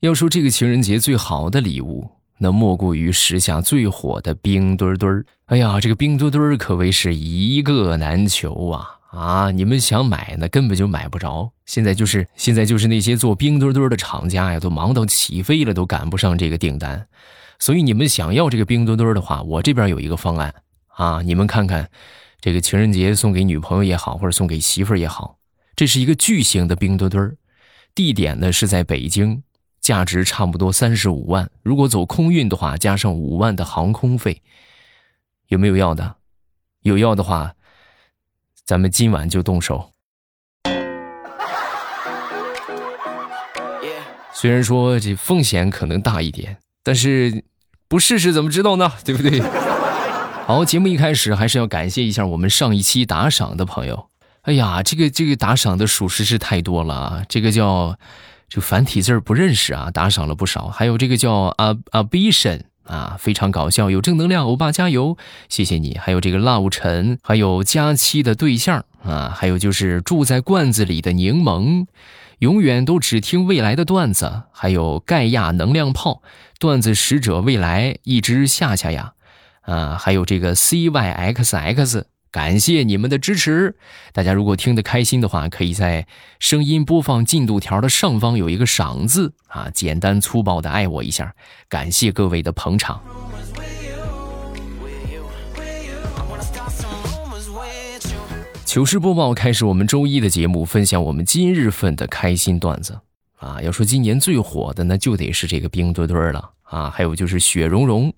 要说这个情人节最好的礼物，那莫过于时下最火的冰墩墩儿。哎呀，这个冰墩墩儿可谓是一个难求啊！啊，你们想买呢，根本就买不着。现在就是现在就是那些做冰墩墩儿的厂家呀，都忙到起飞了，都赶不上这个订单。所以你们想要这个冰墩墩儿的话，我这边有一个方案啊，你们看看，这个情人节送给女朋友也好，或者送给媳妇儿也好，这是一个巨型的冰墩墩儿，地点呢是在北京。价值差不多三十五万，如果走空运的话，加上五万的航空费，有没有要的？有要的话，咱们今晚就动手。虽然说这风险可能大一点，但是不试试怎么知道呢？对不对？好，节目一开始还是要感谢一下我们上一期打赏的朋友。哎呀，这个这个打赏的属实是太多了啊！这个叫。这繁体字不认识啊，打赏了不少。还有这个叫啊啊 Bition 啊，非常搞笑，有正能量，欧巴加油，谢谢你。还有这个 Love 陈，还有佳期的对象啊，还有就是住在罐子里的柠檬，永远都只听未来的段子。还有盖亚能量炮，段子使者未来一只夏夏呀，啊，还有这个 CYXX。感谢你们的支持，大家如果听得开心的话，可以在声音播放进度条的上方有一个赏字啊，简单粗暴的爱我一下，感谢各位的捧场。糗事播报开始，我们周一的节目，分享我们今日份的开心段子啊。要说今年最火的，那就得是这个冰墩墩了啊，还有就是雪融融。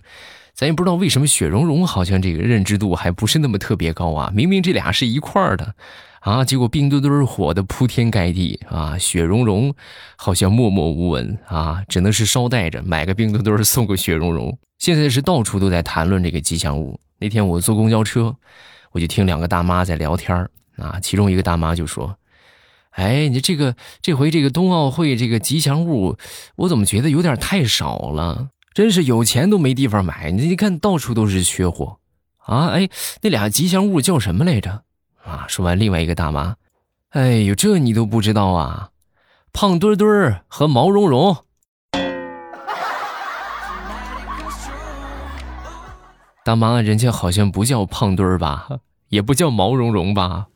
咱也不知道为什么雪融融好像这个认知度还不是那么特别高啊，明明这俩是一块儿的，啊，结果冰墩墩火的铺天盖地啊，雪融融好像默默无闻啊，只能是捎带着买个冰墩墩送个雪融融。现在是到处都在谈论这个吉祥物。那天我坐公交车，我就听两个大妈在聊天啊，其中一个大妈就说：“哎，你这个这回这个冬奥会这个吉祥物，我怎么觉得有点太少了？”真是有钱都没地方买，你一看到处都是缺货，啊，哎，那俩吉祥物叫什么来着？啊，说完，另外一个大妈，哎呦，这你都不知道啊？胖墩墩和毛茸茸。大妈，人家好像不叫胖墩儿吧，也不叫毛茸茸吧？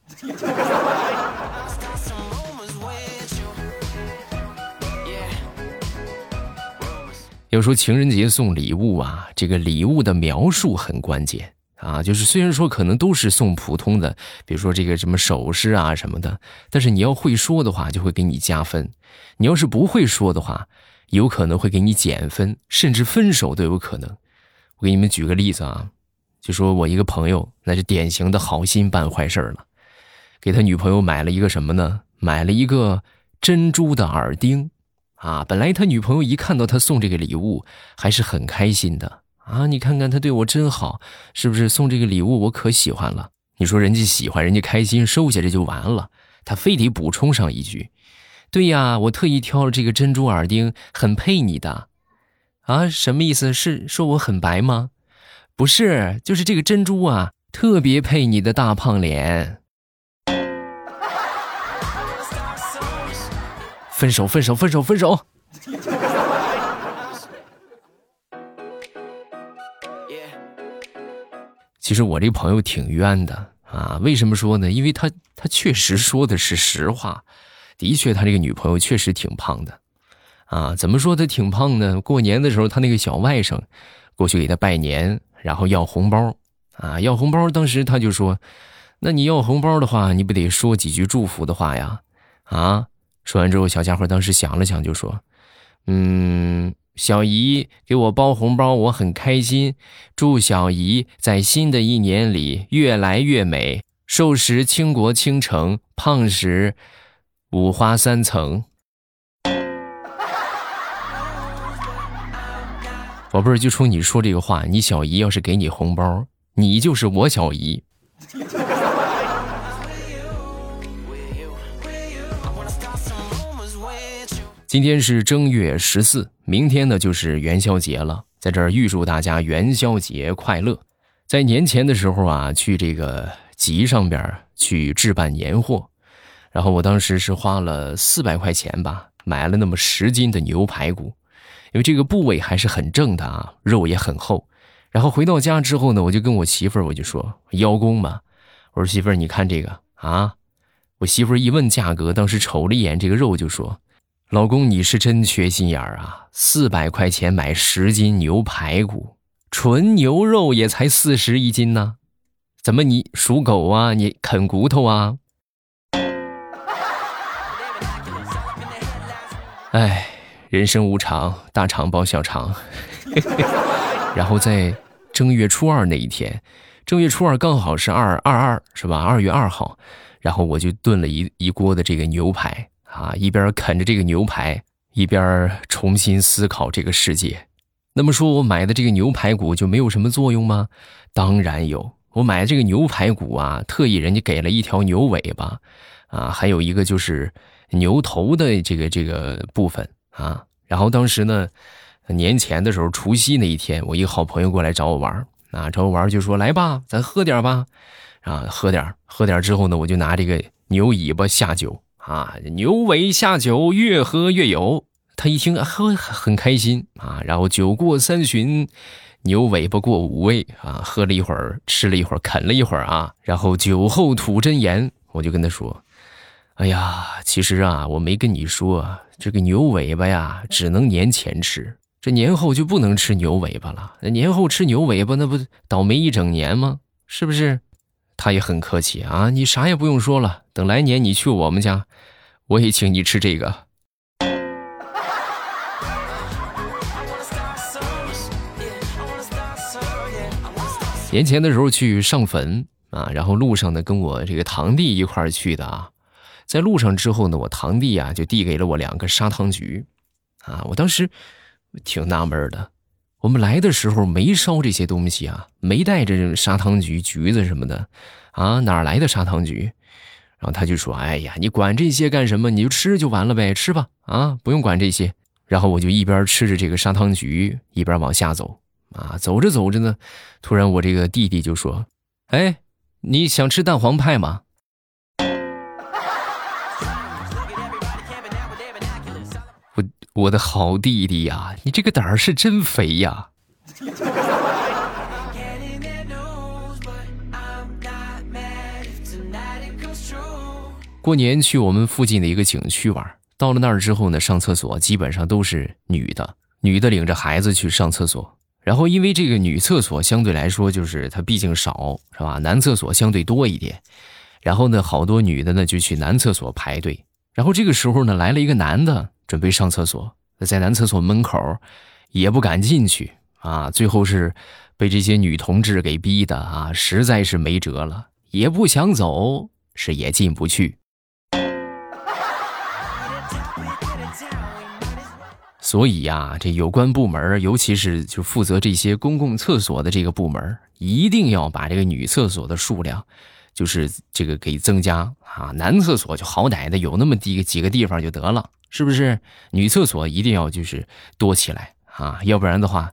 要说情人节送礼物啊，这个礼物的描述很关键啊。就是虽然说可能都是送普通的，比如说这个什么首饰啊什么的，但是你要会说的话，就会给你加分；你要是不会说的话，有可能会给你减分，甚至分手都有可能。我给你们举个例子啊，就说我一个朋友，那是典型的好心办坏事了，给他女朋友买了一个什么呢？买了一个珍珠的耳钉。啊，本来他女朋友一看到他送这个礼物，还是很开心的啊！你看看他对我真好，是不是？送这个礼物我可喜欢了。你说人家喜欢，人家开心，收下这就完了。他非得补充上一句：“对呀，我特意挑了这个珍珠耳钉，很配你的。”啊，什么意思？是说我很白吗？不是，就是这个珍珠啊，特别配你的大胖脸。分手，分手，分手，分手。其实我这朋友挺冤的啊，为什么说呢？因为他他确实说的是实话，的确他这个女朋友确实挺胖的，啊，怎么说他挺胖呢？过年的时候，他那个小外甥过去给他拜年，然后要红包，啊，要红包，当时他就说，那你要红包的话，你不得说几句祝福的话呀？啊？说完之后，小家伙当时想了想，就说：“嗯，小姨给我包红包，我很开心。祝小姨在新的一年里越来越美，瘦时倾国倾城，胖时五花三层。”宝贝儿，就冲你说这个话，你小姨要是给你红包，你就是我小姨。今天是正月十四，明天呢就是元宵节了。在这儿预祝大家元宵节快乐。在年前的时候啊，去这个集上边去置办年货，然后我当时是花了四百块钱吧，买了那么十斤的牛排骨，因为这个部位还是很正的啊，肉也很厚。然后回到家之后呢，我就跟我媳妇儿我就说邀功嘛，我说媳妇儿你看这个啊，我媳妇儿一问价格，当时瞅了一眼这个肉就说，老公你是真缺心眼儿啊，四百块钱买十斤牛排骨，纯牛肉也才四十一斤呢，怎么你属狗啊？你啃骨头啊？哎，人生无常，大肠包小肠。然后在正月初二那一天，正月初二刚好是二二二，是吧？二月二号，然后我就炖了一一锅的这个牛排啊，一边啃着这个牛排，一边重新思考这个世界。那么说我买的这个牛排骨就没有什么作用吗？当然有，我买的这个牛排骨啊，特意人家给了一条牛尾巴，啊，还有一个就是牛头的这个这个部分啊。然后当时呢。年前的时候，除夕那一天，我一个好朋友过来找我玩啊，找我玩就说来吧，咱喝点吧，啊，喝点喝点之后呢，我就拿这个牛尾巴下酒啊，牛尾下酒，越喝越有。他一听喝很开心啊，然后酒过三巡，牛尾巴过五味啊，喝了一会儿，吃了一会儿，啃了一会儿啊，然后酒后吐真言，我就跟他说，哎呀，其实啊，我没跟你说，这个牛尾巴呀，只能年前吃。这年后就不能吃牛尾巴了。那年后吃牛尾巴，那不倒霉一整年吗？是不是？他也很客气啊，你啥也不用说了。等来年你去我们家，我也请你吃这个。年前的时候去上坟啊，然后路上呢跟我这个堂弟一块儿去的啊，在路上之后呢，我堂弟啊就递给了我两个砂糖橘，啊，我当时。挺纳闷的，我们来的时候没烧这些东西啊，没带着砂糖橘、橘子什么的，啊，哪来的砂糖橘？然后他就说：“哎呀，你管这些干什么？你就吃就完了呗，吃吧，啊，不用管这些。”然后我就一边吃着这个砂糖橘，一边往下走。啊，走着走着呢，突然我这个弟弟就说：“哎，你想吃蛋黄派吗？”我的好弟弟呀，你这个胆儿是真肥呀！过年去我们附近的一个景区玩，到了那儿之后呢，上厕所基本上都是女的，女的领着孩子去上厕所。然后因为这个女厕所相对来说就是它毕竟少，是吧？男厕所相对多一点。然后呢，好多女的呢就去男厕所排队。然后这个时候呢，来了一个男的。准备上厕所，在男厕所门口，也不敢进去啊。最后是被这些女同志给逼的啊，实在是没辙了，也不想走，是也进不去。所以呀，这有关部门，尤其是就负责这些公共厕所的这个部门，一定要把这个女厕所的数量，就是这个给增加啊。男厕所就好歹的有那么几几个地方就得了。是不是女厕所一定要就是多起来啊？要不然的话，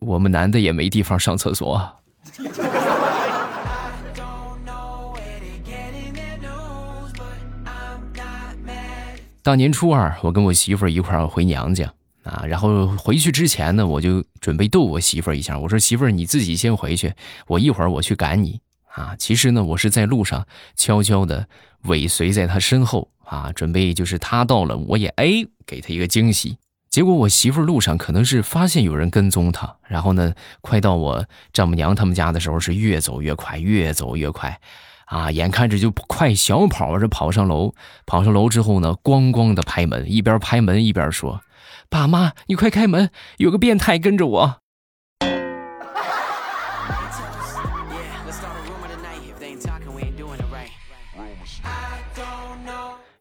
我们男的也没地方上厕所。大年初二，我跟我媳妇儿一块儿回娘家啊。然后回去之前呢，我就准备逗我媳妇儿一下。我说：“媳妇儿，你自己先回去，我一会儿我去赶你啊。”其实呢，我是在路上悄悄的尾随在他身后。啊，准备就是他到了，我也哎给他一个惊喜。结果我媳妇路上可能是发现有人跟踪他，然后呢，快到我丈母娘他们家的时候是越走越快，越走越快，啊，眼看着就快小跑着跑上楼。跑上楼之后呢，咣咣的拍门，一边拍门一边说：“爸妈，你快开门，有个变态跟着我。”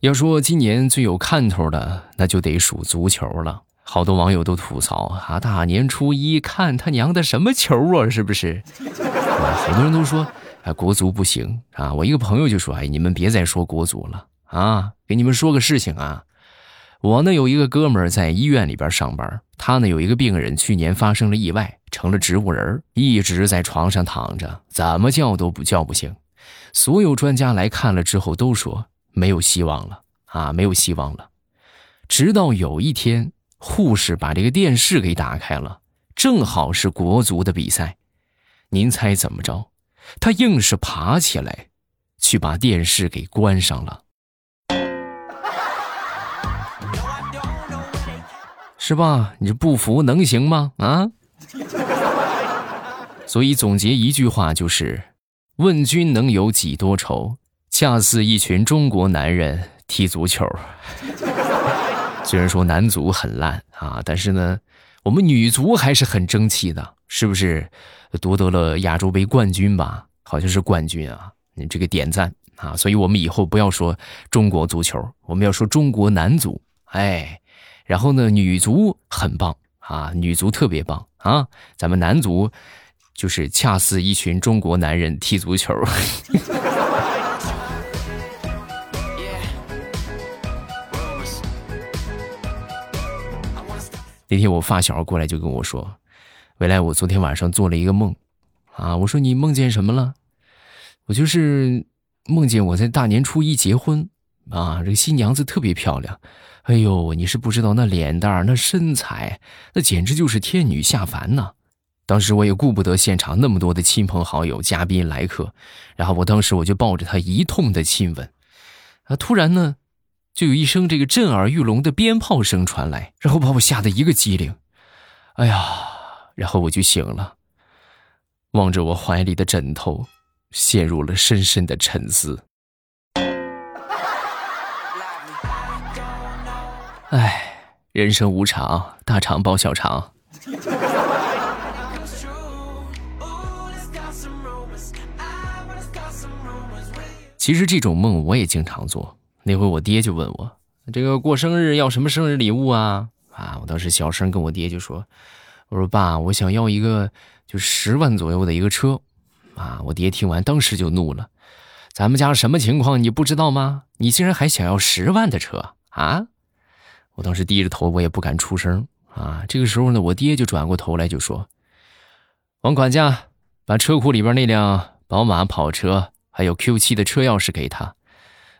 要说今年最有看头的，那就得数足球了。好多网友都吐槽啊，大年初一看他娘的什么球啊，是不是？啊 很多人都说啊，国足不行啊。我一个朋友就说，哎，你们别再说国足了啊。给你们说个事情啊，我呢有一个哥们在医院里边上班，他呢有一个病人去年发生了意外，成了植物人，一直在床上躺着，怎么叫都不叫不醒。所有专家来看了之后都说。没有希望了啊，没有希望了。直到有一天，护士把这个电视给打开了，正好是国足的比赛。您猜怎么着？他硬是爬起来，去把电视给关上了，是吧？你这不服能行吗？啊！所以总结一句话就是：问君能有几多愁？恰似一群中国男人踢足球。虽然说男足很烂啊，但是呢，我们女足还是很争气的，是不是？夺得了亚洲杯冠军吧？好像是冠军啊！你这个点赞啊！所以我们以后不要说中国足球，我们要说中国男足。哎，然后呢，女足很棒啊，女足特别棒啊！咱们男足就是恰似一群中国男人踢足球。那天我发小过来就跟我说：“未来，我昨天晚上做了一个梦，啊，我说你梦见什么了？我就是梦见我在大年初一结婚，啊，这个新娘子特别漂亮，哎呦，你是不知道那脸蛋儿、那身材，那简直就是天女下凡呐！当时我也顾不得现场那么多的亲朋好友、嘉宾来客，然后我当时我就抱着她一通的亲吻，啊，突然呢。”就有一声这个震耳欲聋的鞭炮声传来，然后把我吓得一个机灵。哎呀，然后我就醒了，望着我怀里的枕头，陷入了深深的沉思。哎，人生无常，大肠包小肠。其实这种梦我也经常做。那回我爹就问我，这个过生日要什么生日礼物啊？啊，我当时小声跟我爹就说：“我说爸，我想要一个就十万左右的一个车。”啊，我爹听完当时就怒了：“咱们家什么情况你不知道吗？你竟然还想要十万的车啊！”我当时低着头，我也不敢出声啊。这个时候呢，我爹就转过头来就说：“王管家，把车库里边那辆宝马跑车还有 Q 七的车钥匙给他。”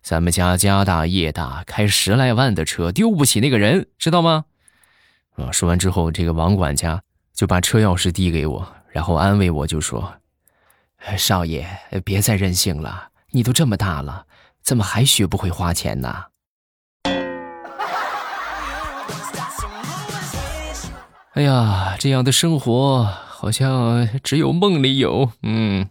咱们家家大业大，开十来万的车丢不起那个人，知道吗？啊！说完之后，这个王管家就把车钥匙递给我，然后安慰我，就说：“少爷，别再任性了，你都这么大了，怎么还学不会花钱呢？”哎呀，这样的生活好像只有梦里有，嗯。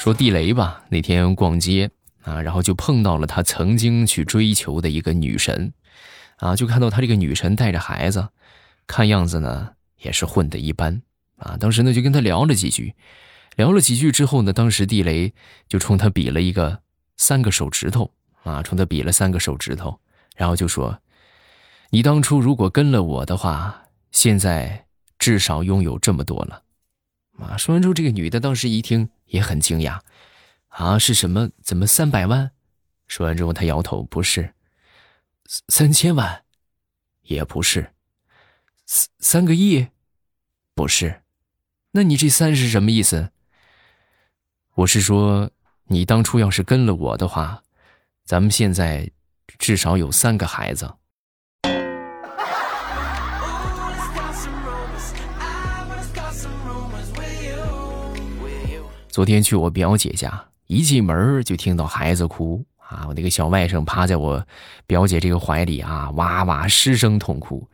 说地雷吧，那天逛街啊，然后就碰到了他曾经去追求的一个女神，啊，就看到他这个女神带着孩子，看样子呢也是混的一般啊。当时呢就跟他聊了几句，聊了几句之后呢，当时地雷就冲他比了一个三个手指头啊，冲他比了三个手指头，然后就说：“你当初如果跟了我的话，现在至少拥有这么多了。”啊，说完之后，这个女的当时一听也很惊讶，啊，是什么？怎么三百万？说完之后，她摇头，不是，三千万，也不是，三三个亿，不是，那你这三是什么意思？我是说，你当初要是跟了我的话，咱们现在至少有三个孩子。昨天去我表姐家，一进门就听到孩子哭啊！我那个小外甥趴在我表姐这个怀里啊，哇哇失声痛哭。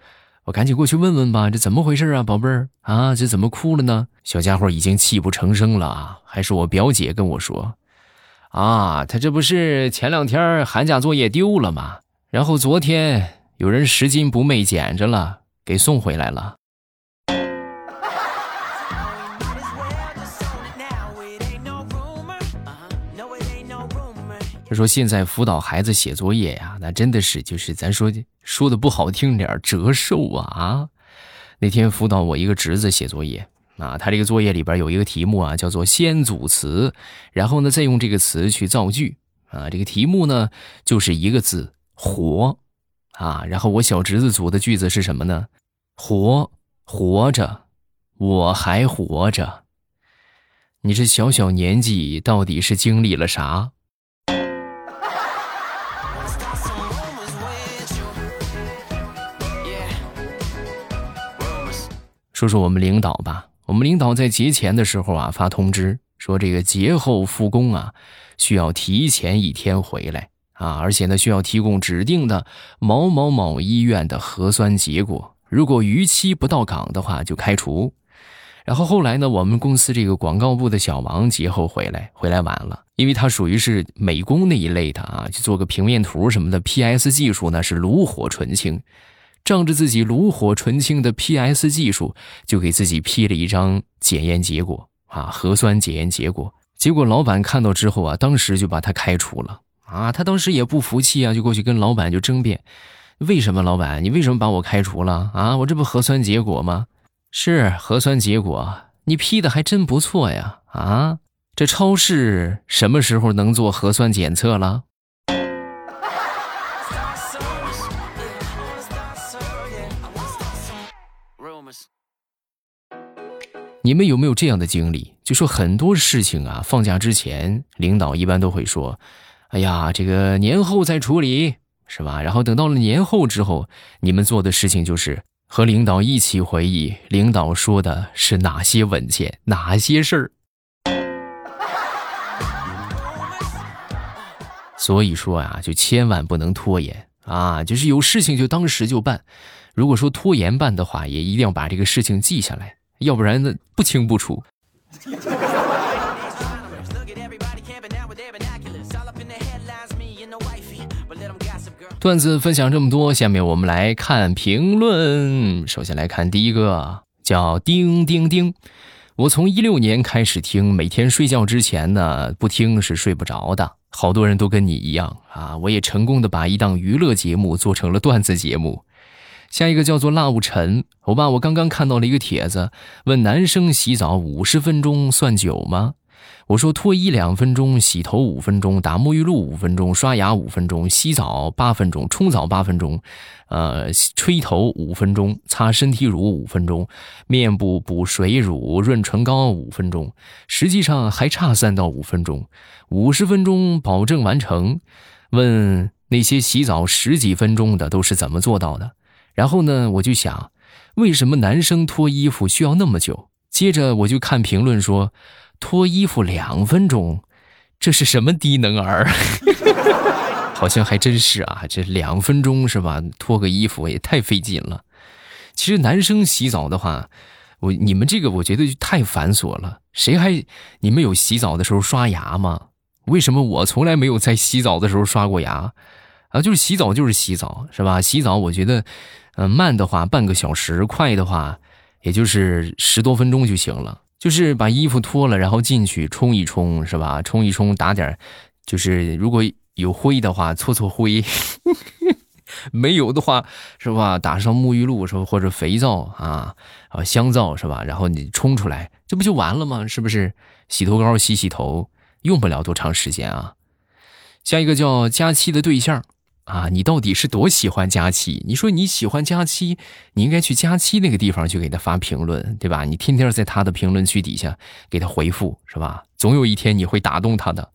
我赶紧过去问问吧，这怎么回事啊，宝贝儿啊，这怎么哭了呢？小家伙已经泣不成声了啊，还是我表姐跟我说，啊，他这不是前两天寒假作业丢了吗？然后昨天有人拾金不昧捡着了，给送回来了。他说：“现在辅导孩子写作业呀，那真的是就是咱说说的不好听点折寿啊啊！那天辅导我一个侄子写作业啊，他这个作业里边有一个题目啊，叫做先组词，然后呢再用这个词去造句啊。这个题目呢就是一个字‘活’啊，然后我小侄子组的句子是什么呢？活活着，我还活着。”你这小小年纪到底是经历了啥？说说我们领导吧。我们领导在节前的时候啊发通知说，这个节后复工啊需要提前一天回来啊，而且呢需要提供指定的某某某医院的核酸结果，如果逾期不到岗的话就开除。然后后来呢，我们公司这个广告部的小王节后回来，回来晚了，因为他属于是美工那一类的啊，去做个平面图什么的，PS 技术呢是炉火纯青。仗着自己炉火纯青的 PS 技术，就给自己批了一张检验结果啊，核酸检验结果。结果老板看到之后啊，当时就把他开除了啊。他当时也不服气啊，就过去跟老板就争辩：为什么老板，你为什么把我开除了啊？我这不核酸结果吗？是核酸结果，你批的还真不错呀啊！这超市什么时候能做核酸检测了？你们有没有这样的经历？就说很多事情啊，放假之前，领导一般都会说：“哎呀，这个年后再处理，是吧？”然后等到了年后之后，你们做的事情就是和领导一起回忆领导说的是哪些文件、哪些事儿。所以说啊，就千万不能拖延啊！就是有事情就当时就办，如果说拖延办的话，也一定要把这个事情记下来。要不然呢，不清不楚。段子分享这么多，下面我们来看评论。首先来看第一个，叫叮叮叮。我从一六年开始听，每天睡觉之前呢，不听是睡不着的。好多人都跟你一样啊，我也成功的把一档娱乐节目做成了段子节目。下一个叫做辣物尘，欧巴，我刚刚看到了一个帖子，问男生洗澡五十分钟算久吗？我说脱衣两分钟，洗头五分钟，打沐浴露五分钟，刷牙五分钟，洗澡八分钟，冲澡八分钟，呃，吹头五分钟，擦身体乳五分钟，面部补水乳、润唇膏五分钟，实际上还差三到五分钟，五十分钟保证完成。问那些洗澡十几分钟的都是怎么做到的？然后呢，我就想，为什么男生脱衣服需要那么久？接着我就看评论说，脱衣服两分钟，这是什么低能儿？好像还真是啊，这两分钟是吧？脱个衣服也太费劲了。其实男生洗澡的话，我你们这个我觉得就太繁琐了。谁还你们有洗澡的时候刷牙吗？为什么我从来没有在洗澡的时候刷过牙？啊，就是洗澡就是洗澡是吧？洗澡我觉得。嗯，慢的话半个小时，快的话也就是十多分钟就行了。就是把衣服脱了，然后进去冲一冲，是吧？冲一冲，打点就是如果有灰的话，搓搓灰；没有的话，是吧？打上沐浴露，是吧？或者肥皂啊，啊，香皂，是吧？然后你冲出来，这不就完了吗？是不是？洗头膏洗洗头，用不了多长时间啊。下一个叫佳期的对象。啊，你到底是多喜欢佳期？你说你喜欢佳期，你应该去佳期那个地方去给他发评论，对吧？你天天在他的评论区底下给他回复，是吧？总有一天你会打动他的。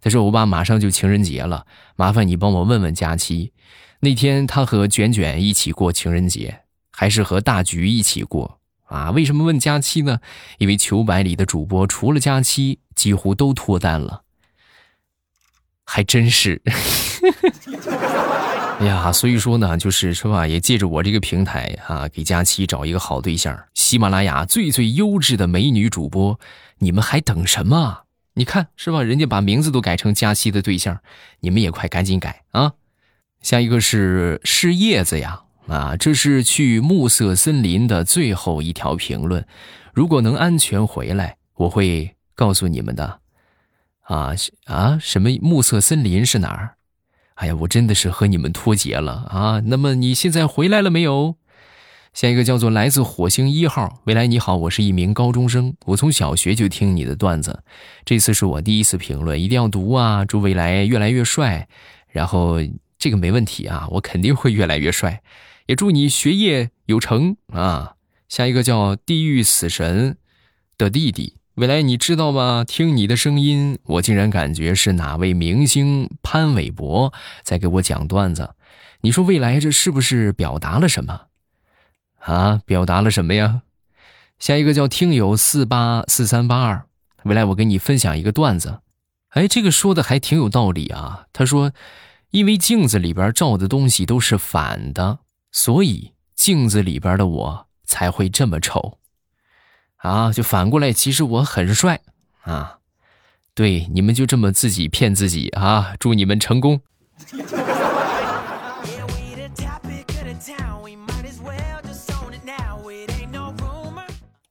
他说：“欧巴，马上就情人节了，麻烦你帮我问问佳期，那天他和卷卷一起过情人节，还是和大橘一起过？啊？为什么问佳期呢？因为糗百里的主播除了佳期，几乎都脱单了。”还真是，哎呀，所以说呢，就是是吧？也借着我这个平台啊，给佳期找一个好对象。喜马拉雅最最优质的美女主播，你们还等什么？你看是吧？人家把名字都改成佳期的对象，你们也快赶紧改啊！下一个是是叶子呀啊，这是去暮色森林的最后一条评论。如果能安全回来，我会告诉你们的。啊啊！什么暮色森林是哪儿？哎呀，我真的是和你们脱节了啊！那么你现在回来了没有？下一个叫做来自火星一号，未来你好，我是一名高中生，我从小学就听你的段子，这次是我第一次评论，一定要读啊！祝未来越来越帅，然后这个没问题啊，我肯定会越来越帅，也祝你学业有成啊！下一个叫地狱死神的弟弟。未来你知道吗？听你的声音，我竟然感觉是哪位明星潘玮柏在给我讲段子。你说未来这是不是表达了什么？啊，表达了什么呀？下一个叫听友四八四三八二，未来我给你分享一个段子。哎，这个说的还挺有道理啊。他说，因为镜子里边照的东西都是反的，所以镜子里边的我才会这么丑。啊，就反过来，其实我很帅啊！对，你们就这么自己骗自己啊！祝你们成功。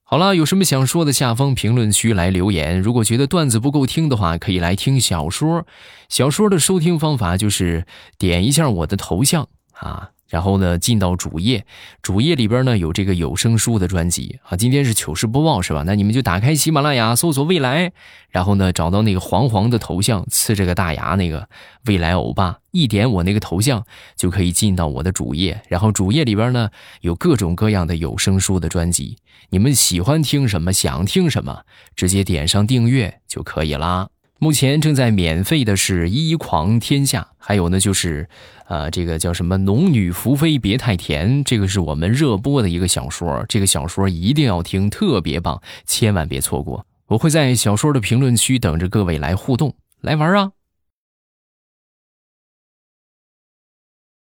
好了，有什么想说的，下方评论区来留言。如果觉得段子不够听的话，可以来听小说。小说的收听方法就是点一下我的头像啊。然后呢，进到主页，主页里边呢有这个有声书的专辑啊。今天是糗事播报是吧？那你们就打开喜马拉雅，搜索“未来”，然后呢找到那个黄黄的头像，呲着个大牙那个未来欧巴，一点我那个头像就可以进到我的主页。然后主页里边呢有各种各样的有声书的专辑，你们喜欢听什么，想听什么，直接点上订阅就可以啦。目前正在免费的是《一狂天下》，还有呢就是，呃，这个叫什么“农女福妃别太甜”，这个是我们热播的一个小说，这个小说一定要听，特别棒，千万别错过。我会在小说的评论区等着各位来互动，来玩啊！